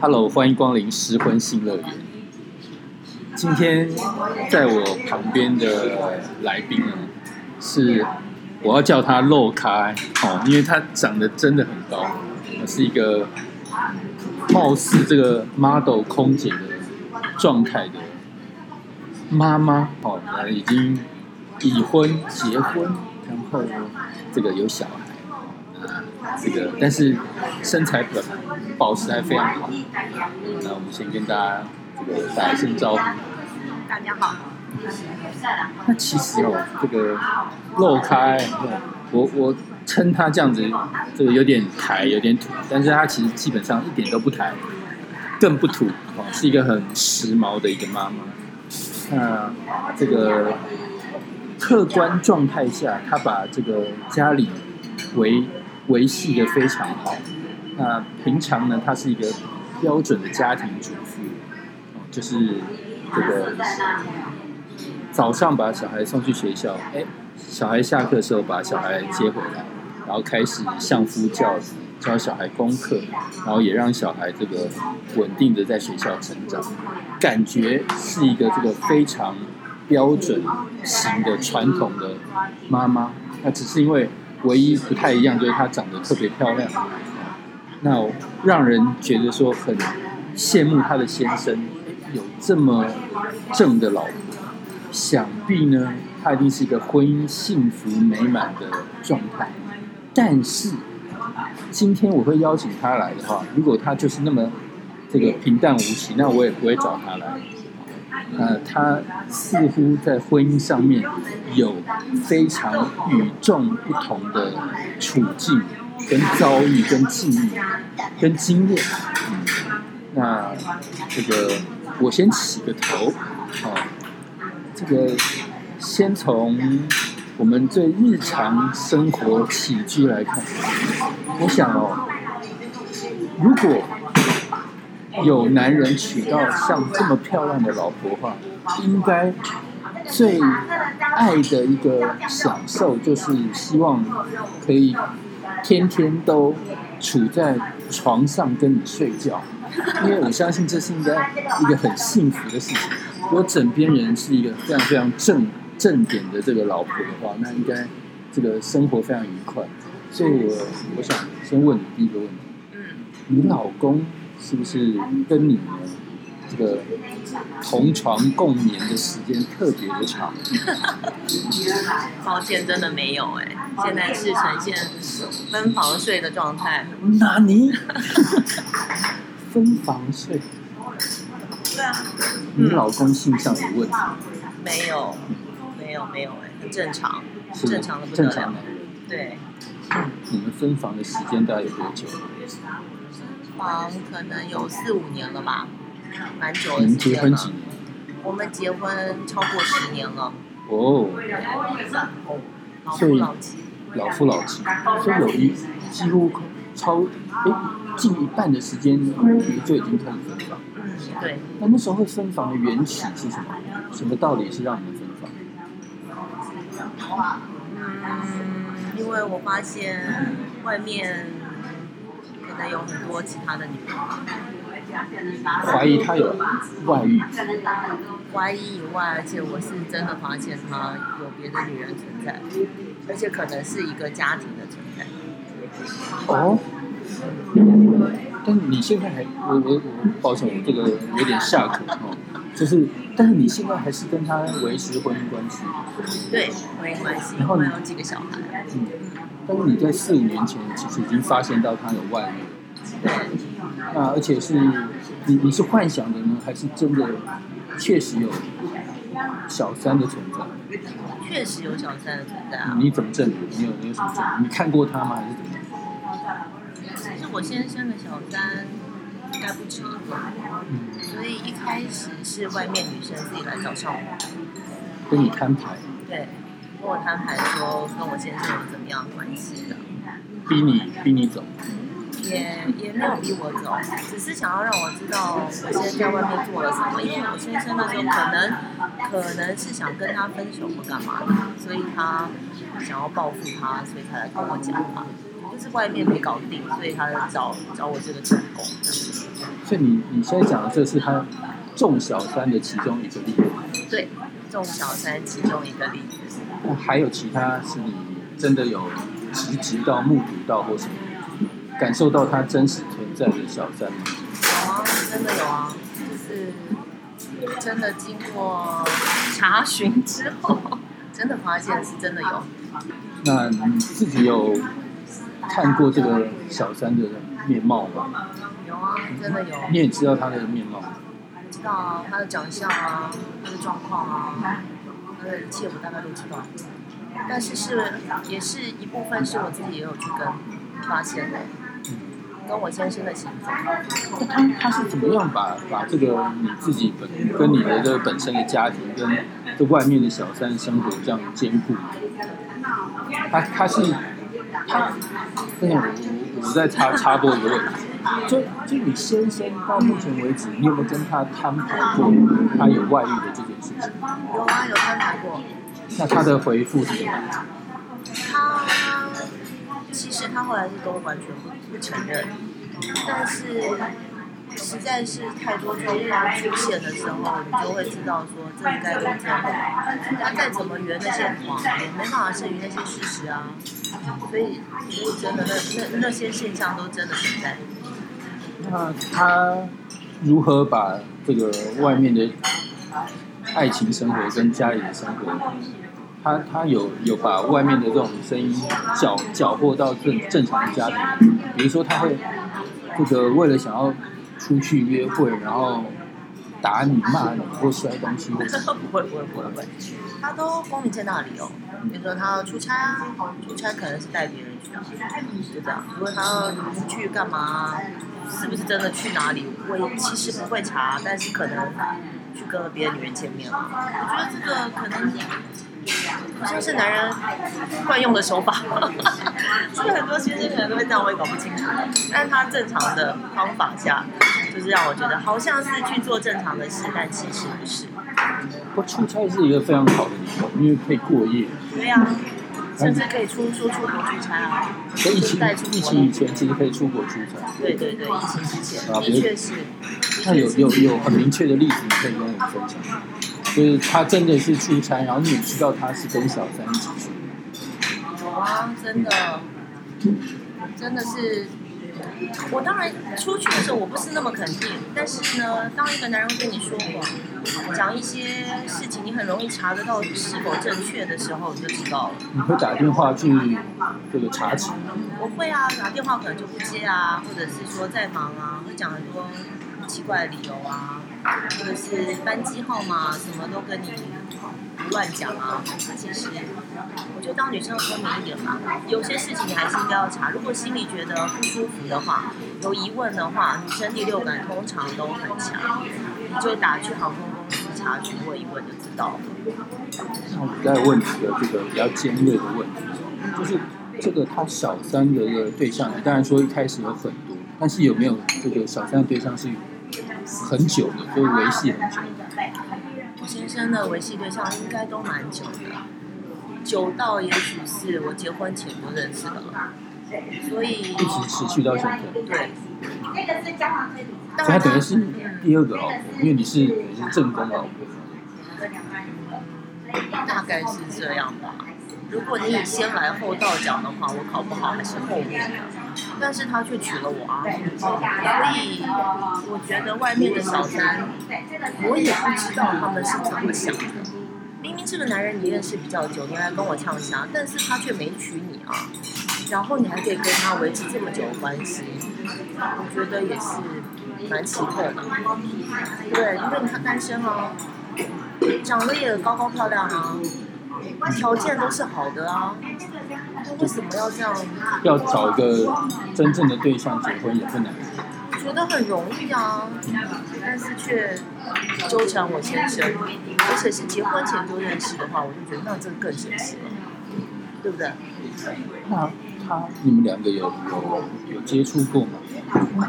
Hello，欢迎光临失婚新乐园。今天在我旁边的来宾呢，是我要叫他露开哦，因为他长得真的很高，是一个貌似这个 model 空姐的状态的妈妈哦，已经已婚结婚，然后这个有小孩。这个，但是身材本保持还非常好。那我们先跟大家这个打一声招呼。大家好。那其实哦，这个露开，我我称他这样子，这个有点台，有点土，但是他其实基本上一点都不台，更不土哦，是一个很时髦的一个妈妈。那这个客观状态下，他把这个家里为维系的非常好。那平常呢，她是一个标准的家庭主妇，就是这个早上把小孩送去学校，哎，小孩下课的时候把小孩接回来，然后开始相夫教子，教小孩功课，然后也让小孩这个稳定的在学校成长，感觉是一个这个非常标准型的传统的妈妈。那只是因为。唯一不太一样就是她长得特别漂亮，那让人觉得说很羡慕她的先生有这么正的老婆，想必呢她一定是一个婚姻幸福美满的状态。但是今天我会邀请她来的话，如果她就是那么这个平淡无奇，那我也不会找她来。呃，他似乎在婚姻上面有非常与众不同的处境、跟遭遇、跟境遇、跟经验。嗯那这个我先起个头，好，这个先从我们最日常生活起居来看，我想哦，如果。有男人娶到像这么漂亮的老婆的话，应该最爱的一个享受就是希望可以天天都处在床上跟你睡觉，因为我相信这是应该一个很幸福的事情。如果枕边人是一个非常非常正正点的这个老婆的话，那应该这个生活非常愉快。所以我我想先问你第一个问题：嗯，你老公？是不是跟你们这个同床共眠的时间特别的长？抱歉，真的没有哎，现在是呈现分房睡的状态。哪尼？分房睡？对啊。你老公性向有问题？没有，没有，没有哎，很正常，正常的不得了。对。你们分房的时间大概有多久？房可能有四五年了吧，蛮久的时间了。我们结婚超过十年了。哦。老夫老妻。老夫老妻，所以有一几乎超哎近一半的时间就已经开始分房。嗯，对。那那时候会分房的缘起是什么？什么道理是让你们分房？嗯，因为我发现外面。有很多其他的女人，怀疑他有外遇，怀疑以外，而且我是真的发现他有别的女人存在，而且可能是一个家庭的存在。哦，但你现在还，我我我，抱歉，我这个有点下课哦，就是，但是你现在还是跟他维持婚姻关系？对，婚姻关系，然后有几个小孩。嗯，但是你在四五年前其实已经发现到他有外遇。对，那而且是你你是幻想的呢，还是真的确实有小三的存在？确实有小三的存在啊！你怎么证明？你有你有什么证明？你看过他吗？还是怎么样？其实我先生的小三应该不止一个，所以一开始是外面女生自己来找上我，跟你摊牌。对，跟我摊牌说跟我先生有怎么样关系的，逼你逼你走。也也没有逼我走，只是想要让我知道我现在在外面做了什么。因为我先生那时候可能可能是想跟他分手或干嘛的，所以他想要报复他，所以才来跟我讲嘛。我就就是外面没搞定，所以他找找我这个成功。所以你你现在讲的这是他众小三的其中一个例子。对，众小三其中一个例子。那还有其他是你真的有直直到目睹到或什么感受到他真实存在的小三吗？有啊，真的有啊，就是真的经过查询之后，真的发现是真的有。那你自己有看过这个小三的面貌吗？有啊，真的有。你也知道他的面貌？知道啊，他的长相啊，他的状况啊，他的一切我大概都知道。但是是也是一部分是我自己也有去跟发现的，跟我先生的行踪。那他他是怎么样把把这个你自己本跟你的这个本身的家庭跟这外面的小三生活这样兼顾？他他是他，那我我再插插播一个问题，就就你先生到目前为止，你有没有跟他摊牌过他有外遇的？有啊，有观察过。那他的回复是什么？他其实他后来是都完全不不承认，但是实在是太多状况出现的时候，你就会知道说这应该都真的。他再怎么圆那些谎，也没办法胜于那些事实啊。所以，所以真的那那那些现象都真的存在。那他如何把这个外面的爱情生活跟家里的生活？他他有有把外面的这种声音搅搅和到正正常的家庭，比如说他会这个为了想要出去约会，然后打你骂你或摔东西，不会不会不会不会，他都光明正大理由，比如说他要出差啊，出差可能是带别人去啊，就这样。如果他要出去干嘛，是不是真的去哪里，我也其实不会查，但是可能去跟别的女人见面了。我觉得这个可能。好像是男人惯用的手法，所以很多先生可能都会这样，我也搞不清楚。但是他正常的方法下，就是让我觉得好像是去做正常的事，但其实不是。不出差是一个非常好的理由，因为可以过夜。对呀，甚至可以出说出国出差啊。所以疫情疫情以前其实可以出国出差。对对对，疫情之前的确是。那有有有很明确的例子，你可以跟我分享。就是他真的是出差，然后你也知道他是跟小三一起去。有啊，真的，真的是。我当然出去的时候我不是那么肯定，但是呢，当一个男人跟你说谎，讲一些事情，你很容易查得到是否正确的时候，你就知道了。你会打电话去这个查寝？我会啊，打电话可能就不接啊，或者是说在忙啊，会讲很多奇怪的理由啊。或者是班机号码，什么都跟你乱讲啊！其实，我觉得当女生聪明一点嘛，有些事情你还是应该要查。如果心里觉得不舒服的话，有疑问的话，女生第六感通常都很强，你就打去航空公司查询问一问就知道了。那我再问几个这个比较尖锐的问题，就是这个他小三的一个对象，你当然说一开始有很多，但是有没有这个小三的对象是？很久的，就维系很久。我先生的维系对象应该都蛮久的，久到也许是我结婚前就认识的了，所以一直持续到现在。对。所以他等于是第二个老婆，因为你是你是正宫老婆。大概是这样吧。如果你以先来后到讲的话，我考不好还是后面。但是他却娶了我啊，所以我觉得外面的小三，我也不知道他们是怎么想的。明明这个男人你认识比较久，你来跟我呛虾，但是他却没娶你啊，然后你还可以跟他维持这么久的关系，我觉得也是蛮奇特的。对，因为他单身啊，长得也高高漂亮啊。条件都是好的啊，那为什么要这样？要找一个真正的对象结婚也不难。觉得很容易啊，但是却纠缠我先生，而且是结婚前就认识的话，我就觉得那这更神奇了，对不对？那他你们两个有有有接触过吗？嗯，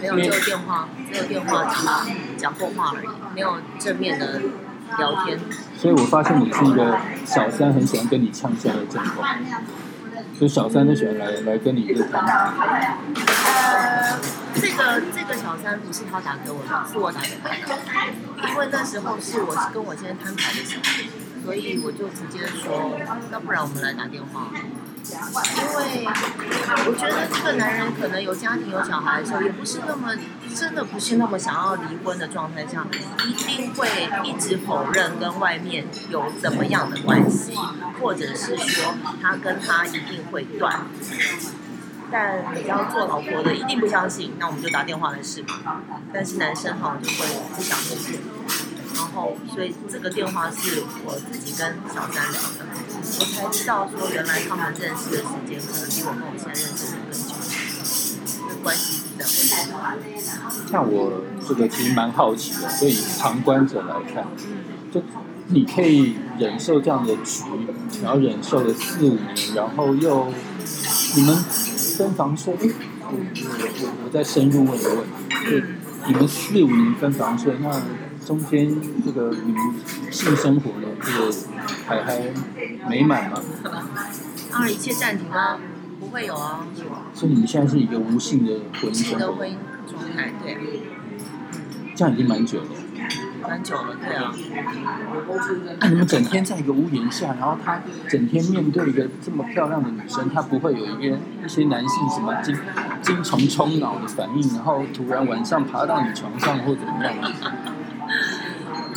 没有，只有电话，只有电话讲讲过话而已，没有正面的。聊天，所以我发现你是一个小三，很喜欢跟你呛下的症状。就小三都喜欢来来跟你谈。呃，这个这个小三不是他打给我的，是我打给他的，因为那时候是我跟我先生摊牌的时候，所以我就直接说，要不然我们来打电话。因为我觉得这个男人可能有家庭有小孩的时候，也不是那么真的不是那么想要离婚的状态下，一定会一直否认跟外面有怎么样的关系，或者是说他跟他一定会断。但你要做老婆的一定不相信，那我们就打电话来试嘛。但是男生好像就会不想面对。然后，所以这个电话是我自己跟小三聊的，我才知道说原来他们认识的时间可能比我跟我现在认识的更久，关系是这样。像我这个其实蛮好奇的，所以旁观者来看，就你可以忍受这样的局，然后忍受了四五年，然后又你们分房睡，我我我再深入问一个问题，就你们四五年分房睡那？中间这个你们性生活的，这个还还美满吗？啊，一切暂停吗？不会有啊。所以你们现在是一个无性的婚姻生活。的婚姻状态，对。这样已经蛮久了。蛮久了，对啊。那你们整天在一个屋檐下，然后他整天面对一个这么漂亮的女生，他不会有一个一些男性什么精精虫冲脑的反应，然后突然晚上爬到你床上或怎么样？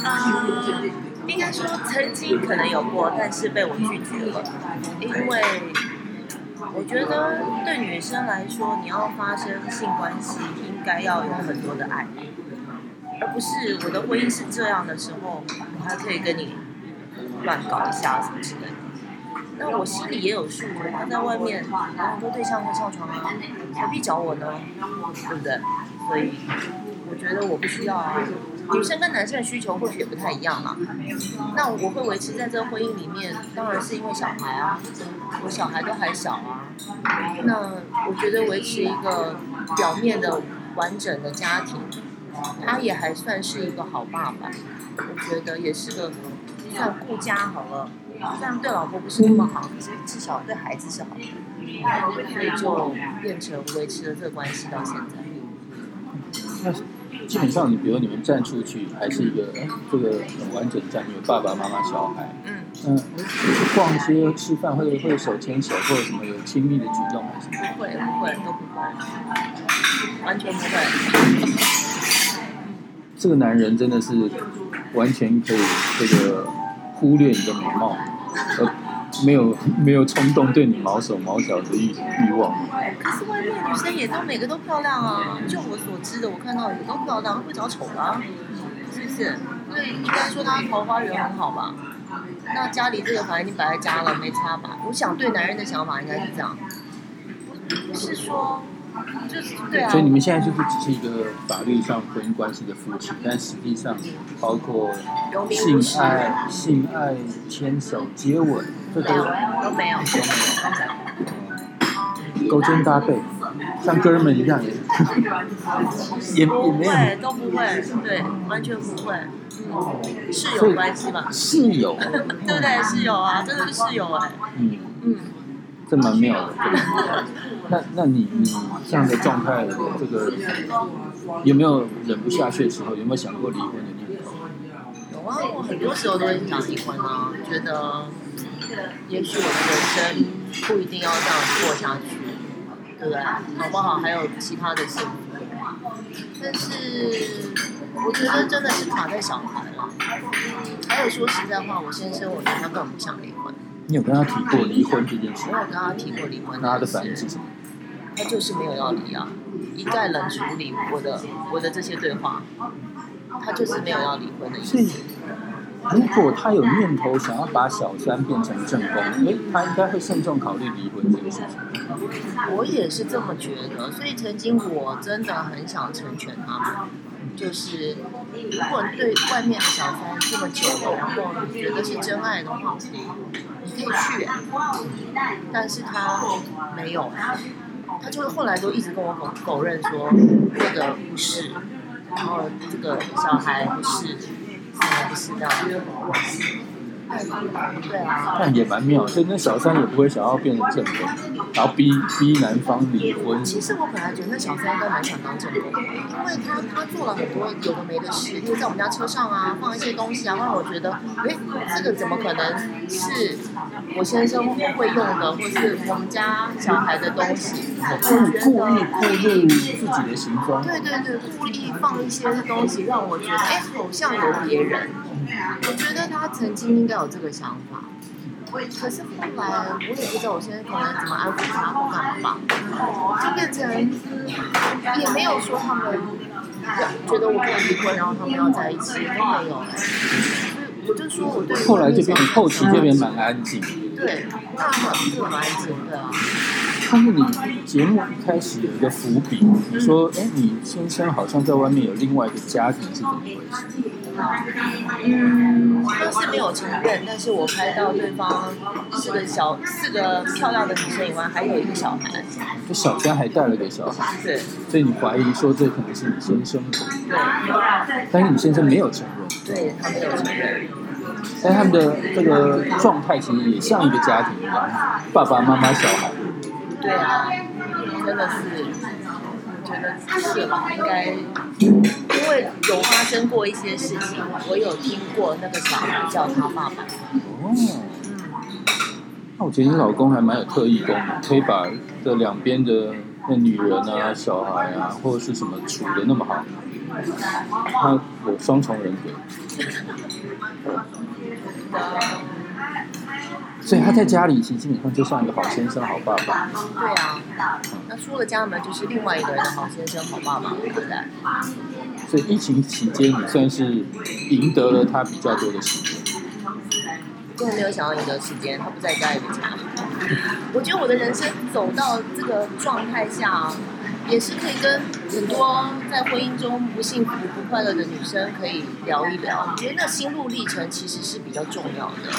嗯，应该说曾经可能有过，但是被我拒绝了，因为我觉得对女生来说，你要发生性关系，应该要有很多的爱，而不是我的婚姻是这样的时候，我还可以跟你乱搞一下什么之类的。那我心里也有数，他在外面有很多对象会上床啊，何必找我呢？对不对？所以。我觉得我不需要啊，女生跟男生的需求或许也不太一样嘛。那我会维持在这个婚姻里面，当然是因为小孩啊，我小孩都还小啊。那我觉得维持一个表面的完整的家庭，他也还算是一个好爸爸。我觉得也是个算顾家好了，虽然对老婆不是那么好，可是至少对孩子是好的，所以就变成维持了这个关系到现在。那基本上，你比如你们站出去，还是一个这个很完整站，有爸爸妈妈、小孩。嗯。嗯，去逛街、吃饭，会会手牵手，或者什么有亲密的举动，还是？不会，不会，都不会，完全不会。这个男人真的是完全可以这个忽略你的美貌，而没有没有冲动对你毛手毛脚的欲欲望。可是外面女生也都每个都漂亮啊，就我所知的，我看到也都漂亮，会找丑的，是不是？对应该说他桃花源很好吧？那家里这个反正你摆在家了，没差吧？我想对男人的想法应该是这样，不是说。就是对啊，所以你们现在就是只是一个法律上婚姻关系的夫妻，但实际上包括性爱、性爱、牵手、接吻，这都都没有，都没有，勾肩搭背，像哥们一样。也也不会，都不会，对，完全不会，室友关系嘛，室友，对不对？室友啊，真的是室友哎，嗯。嗯。这蛮妙的，那那你你这样的状态，这个有没有忍不下去的时候？有没有想过离婚的念头？有啊，我很多时候都会想离婚啊，觉得也许我的人生不一定要这样过下去，对不对？好不好？还有其他的幸福，但是我觉得真的是卡在小孩了。还有说实在话，我先生我觉得他根本不想离婚。你有跟他提过离婚这件事？我有跟他提过离婚。那他的反应是什么？他就是没有要离啊，一概冷处理我的我的这些对话。他就是没有要离婚的意思。如果他有念头想要把小三变成正宫，哎，他应该会慎重考虑离婚这个事情。我也是这么觉得，所以曾经我真的很想成全他们。就是如果对外面的小三这么久了，然后你觉得是真爱的话，你可以去。但是他没有，他就是后来都一直跟我否否认说这个不是，然后这个小孩不是，不是这样。对啊。但也蛮妙，所以那小三也不会想要变成正宫。然后逼逼男方离婚。其实我本来觉得那小三应该蛮想当正宫的，因为他他做了很多有的没的事，例如在我们家车上啊放一些东西啊，让我觉得，哎，这个怎么可能是我先生会用的，或是我们家小孩的东西？故故意暴露自己的行踪。对对对，故意放一些东西，让我觉得，哎，好像有别人。我觉得他曾经应该有这个想法。可是后来我也不知道，我现在可能怎么安抚他或干嘛吧，就变成也没有说他们觉得我不能离婚，然后他们要在一起都没有。我就说我对后来这边后期这边蛮安静。对，那很蛮安静的。但是你节目一开始有一个伏笔，你说哎，你先生好像在外面有另外一个家庭，是怎么回事？嗯，他是没有承认，但是我拍到对方四个小四个漂亮的女生以外，还有一个小孩。这小三还带了个小孩。对。所以你怀疑说这可能是你先生。对。但是你先生没有承认。对他没有承认。但他们的这个状态其实也像一个家庭一样，爸爸妈妈小孩。对啊，真的是，觉得是吧？应该。因为有发生过一些事情，我有听过那个小孩叫他爸爸。哦，那我觉得你老公还蛮有特异功能，可以把这两边的那女人啊、小孩啊，或者是什么处的那么好。他有双重人格。所以他在家里其实基本上就算一个好先生、好爸爸。对啊，那出了家门就是另外一个人的好先生、好爸爸，对不对？所以疫情期间，你算是赢得了他比较多的时间。没有想要赢得时间，他不在家里的家。我觉得我的人生走到这个状态下。也是可以跟很多在婚姻中不幸福、不快乐的女生可以聊一聊。我觉得那心路历程其实是比较重要的。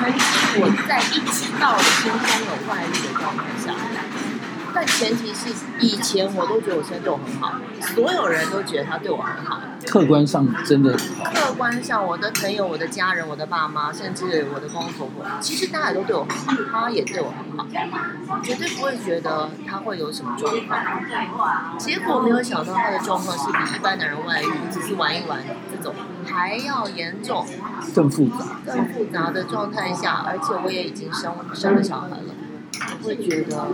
曾经我在一直到心中有外遇的状态下，但前提是以前我都觉得我先生对我很好，所有人都觉得他对我很好。客观上真的。客观上，我的朋友、我的家人、我的爸妈，甚至我的公公婆婆，其实大家都对我很好，他也对我很好，绝对不会觉得他会有什么状况。结果没有想到他的状况是比一般男人外遇只是玩一玩还要严重、更复杂、更复杂的状态下，而且我也已经生生了小孩了，我会觉得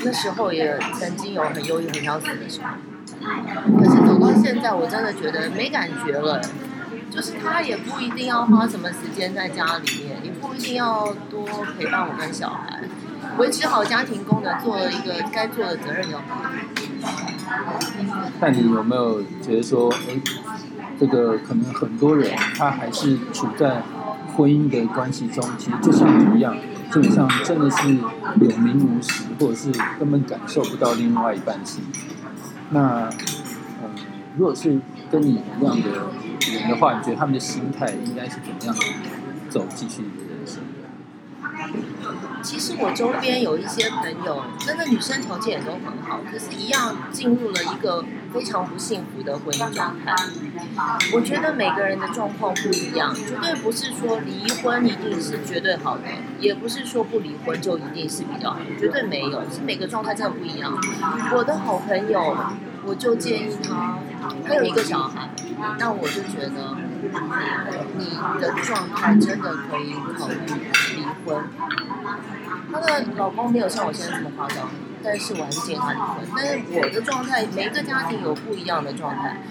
那时候也曾经有很忧郁、很想死的时候。可是走到现在，我真的觉得没感觉了。就是他也不一定要花什么时间在家里面，也不一定要多陪伴我跟小孩，维持好家庭功能，做了一个该做的责任就好。那你有没有觉得说，哎，这个可能很多人他还是处在婚姻的关系中，其实就像你一样，基本上真的是有名无实，或者是根本感受不到另外一半心。那，嗯，如果是跟你一样的人的话，你觉得他们的心态应该是怎么样走继续？其实我周边有一些朋友，真的女生条件也都很好，可是，一样进入了一个非常不幸福的婚姻状态。我觉得每个人的状况不一样，绝对不是说离婚一定是绝对好的，也不是说不离婚就一定是比较好，绝对没有，是每个状态真的不一样。我的好朋友，我就建议他，他有一个小孩，那我就觉得你的状态真的可以考虑离婚。她的老公没有像我现在这么夸张，但是我还是建议她离婚。但是我的状态，每个家庭有不一样的状态。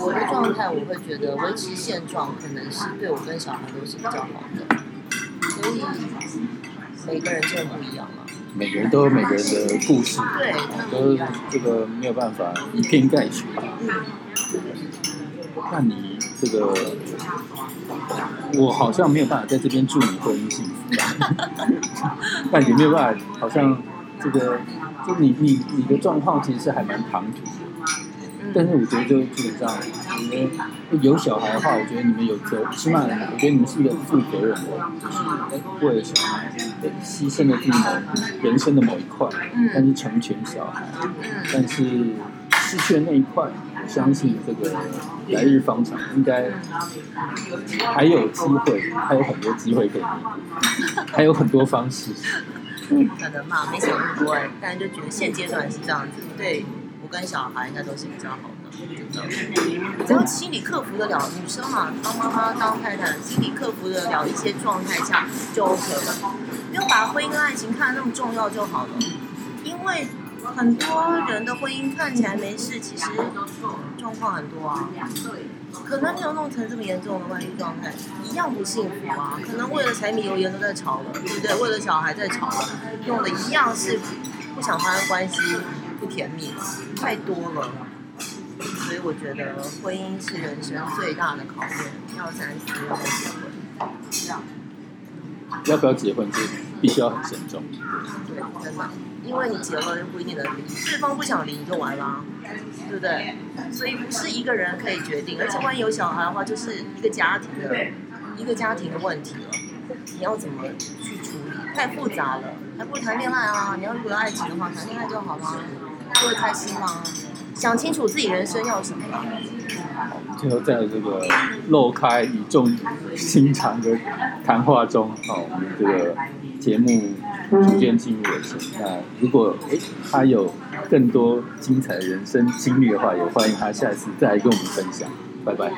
我的状态，我会觉得维持现状可能是对我跟小孩都是比较好的。所以每个人真的不一样嘛。每个人都有每个人的故事，对，都这个没有办法以偏概全。那你这个，我好像没有办法在这边祝你婚姻幸福。但也没有办法，好像这个，就你你你的状况其实是还蛮唐突的。但是我觉得就基本上，你们有小孩的话，我觉得你们有责，起码我觉得你们是一个负责任的，就是为了小孩，牺牲了自己人生的某一块，但是成全小孩，但是失去了那一块。相信这个来日方长，应该还有机会，还有很多机会可以，还有很多方式。可能嘛，没想那么多哎，但就觉得现阶段是这样子，对我跟小孩应该都是比较好的，真的。只要心理克服得了，女生嘛，当妈妈当太太，心理克服得了一些状态下就 OK 了，不用把婚姻跟爱情看得那么重要就好了，因为。很多人的婚姻看起来没事，其实状况很多啊。可能没有弄成这么严重的外遇状态，一样不幸福啊。可能为了柴米油盐都在吵了，对不对？为了小孩在吵了，用的一样是不想发生关系，不甜蜜，太多了。所以我觉得婚姻是人生最大的考验，要三思要结婚。要不要结婚，必须要很慎重。对，真的。因为你结了又不一定能离，对方不想离你就完了，对不对？所以不是一个人可以决定，而且万一有小孩的话，就是一个家庭的一个家庭的问题了。你要怎么去处理？太复杂了，还不如谈恋爱啊！你要如果有爱情的话，谈恋爱就好吗？会开心吗？想清楚自己人生要什么。最后在这个漏开语重心长的谈话中，哦，这个节目。逐渐进入尾声。那如果哎他有更多精彩的人生经历的话，也欢迎他下一次再来跟我们分享。拜拜。